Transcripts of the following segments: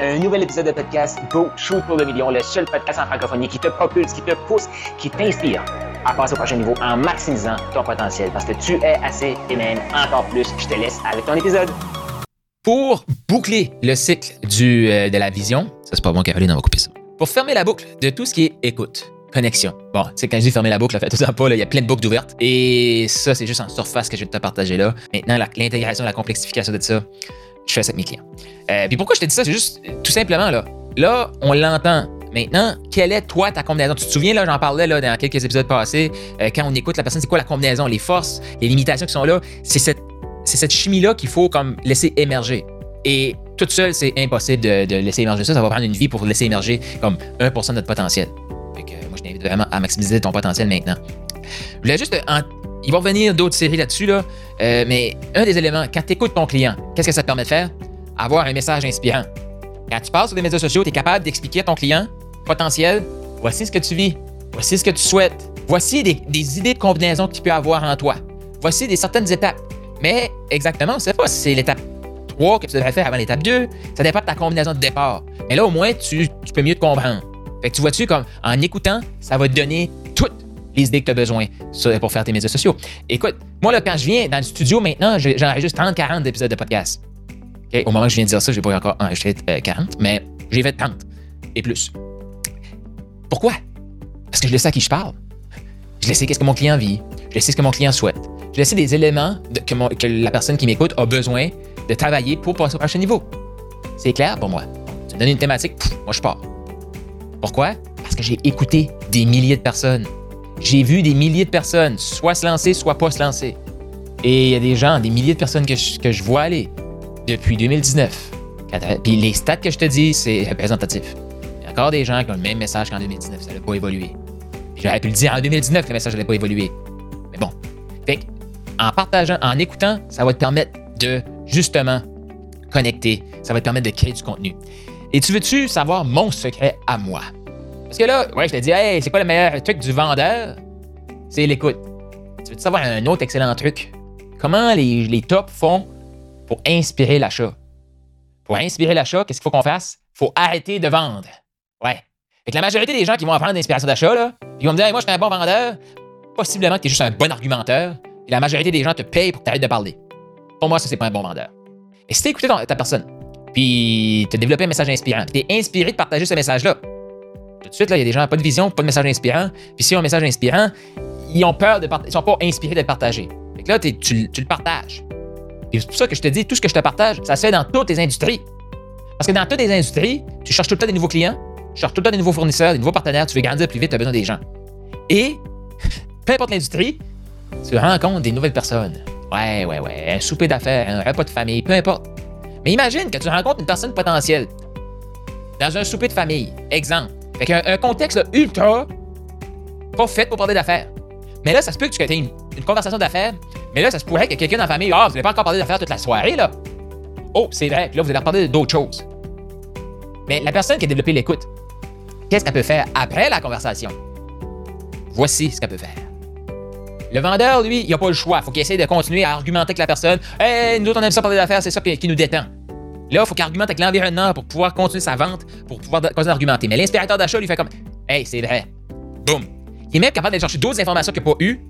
Un nouvel épisode de podcast Go Shoot pour le million, le seul podcast en francophonie qui te propulse, qui te pousse, qui t'inspire à passer au prochain niveau en maximisant ton potentiel parce que tu es assez et même encore plus. Je te laisse avec ton épisode. Pour boucler le cycle du, euh, de la vision, ça c'est pas bon, Caroline, on va couper ça. Pour fermer la boucle de tout ce qui est écoute, connexion. Bon, sais, quand je dis fermer la boucle, fait tout ça il y a plein de boucles ouvertes. Et ça, c'est juste en surface que je vais te partager là. Maintenant, la- l'intégration, la complexification de ça, je fais ça avec mes clients. Euh, puis pourquoi je te dis ça? C'est juste, tout simplement, là. Là, on l'entend. Maintenant, quelle est, toi, ta combinaison? Tu te souviens, là, j'en parlais là, dans quelques épisodes passés, euh, quand on écoute la personne, c'est quoi la combinaison, les forces, les limitations qui sont là? C'est cette, c'est cette chimie-là qu'il faut comme laisser émerger. Et toute seule, c'est impossible de, laisser émerger ça. Ça va prendre une vie pour laisser émerger comme 1% de notre potentiel. Fait que, moi, je t'invite vraiment à maximiser ton potentiel maintenant. Je voulais juste. Il va revenir d'autres séries là-dessus, là. Euh, mais un des éléments, quand tu écoutes ton client, qu'est-ce que ça te permet de faire? Avoir un message inspirant. Quand tu passes sur les médias sociaux, tu es capable d'expliquer à ton client potentiel voici ce que tu vis, voici ce que tu souhaites, voici des, idées de combinaison qu'il peut avoir en toi, voici des certaines étapes. Mais exactement, on ne sait pas si c'est l'étape 3 que tu devrais faire avant l'étape 2. Ça dépend de ta combinaison de départ. Mais là, au moins, tu, tu peux mieux te comprendre. Tu vois-tu, comme en écoutant, ça va te donner les idées que tu as besoin pour faire tes médias sociaux. Écoute, moi, là, quand je viens dans le studio maintenant, j'enregistre 30-40 épisodes de podcast. Au moment où je viens de dire ça, je n'ai pas encore enregistré euh, 40, mais j'ai fait 30 et plus. Pourquoi? Parce que je le sais à qui je parle. Je le sais qu'est-ce que mon client vit. Je le sais ce que mon client souhaite. Je le sais des éléments que, que la personne qui m'écoute a besoin de travailler pour passer au prochain niveau. C'est clair pour moi. Tu me donnes une thématique, moi je pars. Pourquoi? Parce que j'ai écouté des milliers de personnes. J'ai vu des milliers de personnes soit se lancer, soit pas se lancer. Et il y a des gens, des milliers de personnes que je, que je vois aller depuis 2019. Quatre- Puis les stats que je te dis, c'est représentatif. Il y a encore des gens qui ont le même message qu'en 2019. Ça n'a pas évolué. J'aurais pu le dire en 2019 que le message n'allait pas évoluer. Mais bon. Fait en partageant, en écoutant, ça va te permettre de justement connecter. Ça va te permettre de créer du contenu. Et tu veux-tu savoir mon secret à moi? Parce que là, ouais, je te dis, hey, c'est quoi le meilleur truc du vendeur? C'est l'écoute. Tu veux savoir un autre excellent truc? Comment les, les tops font pour inspirer l'achat? Pour inspirer l'achat, qu'est-ce qu'il faut qu'on fasse? faut arrêter de vendre. Ouais. Fait que la majorité des gens qui vont apprendre d'inspiration d'achat, là, ils vont me dire, moi, je suis un bon vendeur. Possiblement que tu es juste un bon argumenteur. Et la majorité des gens te payent pour que tu arrêtes de parler. Pour moi, ça, c'est pas un bon vendeur. Et si tu écouté ta personne, puis tu as développé un message inspirant, puis tu inspiré de partager ce message-là, tout de suite, il y a des gens pas de vision, pas de message inspirant. Puis ont un message inspirant, ils ont peur de partager. Ils sont pas inspirés de le partager. Fait que là, tu, le partages. Et c'est pour ça que je te dis, tout ce que je te partage, ça se fait dans toutes les industries. Parce que dans toutes les industries, tu cherches tout le temps des nouveaux clients, tu cherches tout le temps des nouveaux fournisseurs, des nouveaux partenaires, tu veux grandir plus vite, tu as besoin des gens. Et, peu importe l'industrie, tu rencontres des nouvelles personnes. Ouais, ouais, ouais, un souper d'affaires, un repas de famille, peu importe. Mais imagine que tu rencontres une personne potentielle dans un souper de famille. Exemple. Fait qu'un un contexte ultra pas fait pour parler d'affaires. Mais là, ça se peut que tu aies une, une conversation d'affaires, mais là, ça se pourrait que quelqu'un dans la famille, ah, vous n'allez pas encore parler d'affaires toute la soirée, là. Oh, c'est vrai, puis là, vous allez reparler d'autres choses. Mais la personne qui a développé l'écoute, qu'est-ce qu'elle peut faire après la conversation? Voici ce qu'elle peut faire. Le vendeur, lui, il n'a pas le choix. faut qu'il essaye de continuer à argumenter avec la personne. Hey, nous autres, on aime ça parler d'affaires, c'est ça qui, nous détend. Là, il faut qu'il argumente avec l'environnement pour pouvoir continuer sa vente, pour pouvoir continuer à argumenter. Mais l'inspirateur d'achat lui fait comme Hey, c'est vrai. Boum. Il est même capable d'aller chercher d'autres informations qu'il n'a pas eues,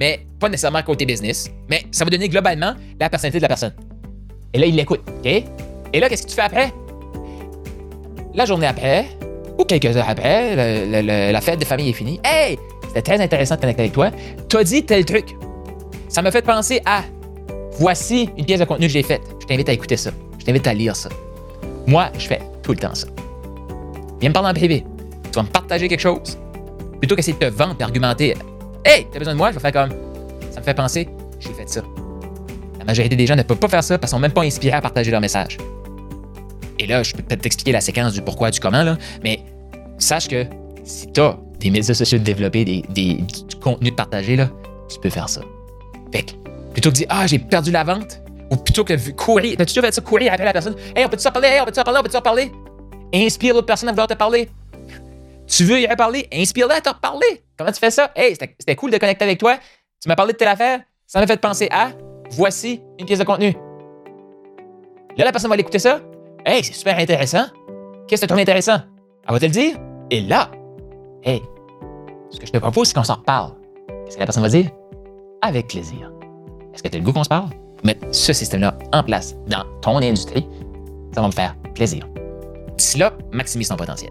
mais pas nécessairement côté business. Mais ça va donner globalement la personnalité de la personne. Et là, il l'écoute. OK? Et là, qu'est-ce que tu fais après? La journée après, ou quelques heures après, la fête de famille est finie. Hey! C'était très intéressant de connecter avec toi. T'as dit tel truc. Ça m'a fait penser à voici une pièce de contenu que j'ai faite. Je t'invite à écouter ça. Je t'invite à lire ça. Moi, je fais tout le temps ça. Viens me parler en privé. Tu vas me partager quelque chose. Plutôt qu'essayer de te vendre et argumenter. Hey, t'as besoin de moi? Je vais faire comme. Ça me fait penser, j'ai fait ça. La majorité des gens ne peuvent pas faire ça parce qu'ils sont même pas inspirés à partager leur message. Et là, je peux peut-être t'expliquer la séquence du pourquoi, du comment, là, mais sache que si tu as des médias sociaux développés, des, des- du contenu de partager, là, tu peux faire ça. Fait que, plutôt que de dire Ah, j'ai perdu la vente, ou plutôt que de courir, t'as-tu fait ça, courir après la personne? Hey, on peut-tu en parler? Hey, on peut-tu en parler? On peut-tu en parler Inspire l'autre personne à vouloir te parler. Tu veux y reparler? Inspire-la à te reparler. Comment tu fais ça? Hey, c'était cool de connecter avec toi. Tu m'as parlé de telle affaire. Ça m'a fait penser à voici une pièce de contenu. Là, la personne va aller écouter ça. Hey, c'est super intéressant. Qu'est-ce que tu trouves intéressant? Elle va te le dire. Et là, hey, ce que je te propose, c'est qu'on s'en reparle. Qu'est-ce que la personne va dire? Avec plaisir. Est-ce que tu as le goût qu'on se parle? Mettre ce système-là en place dans ton industrie, ça va me faire plaisir. D'ici là, maximise ton potentiel.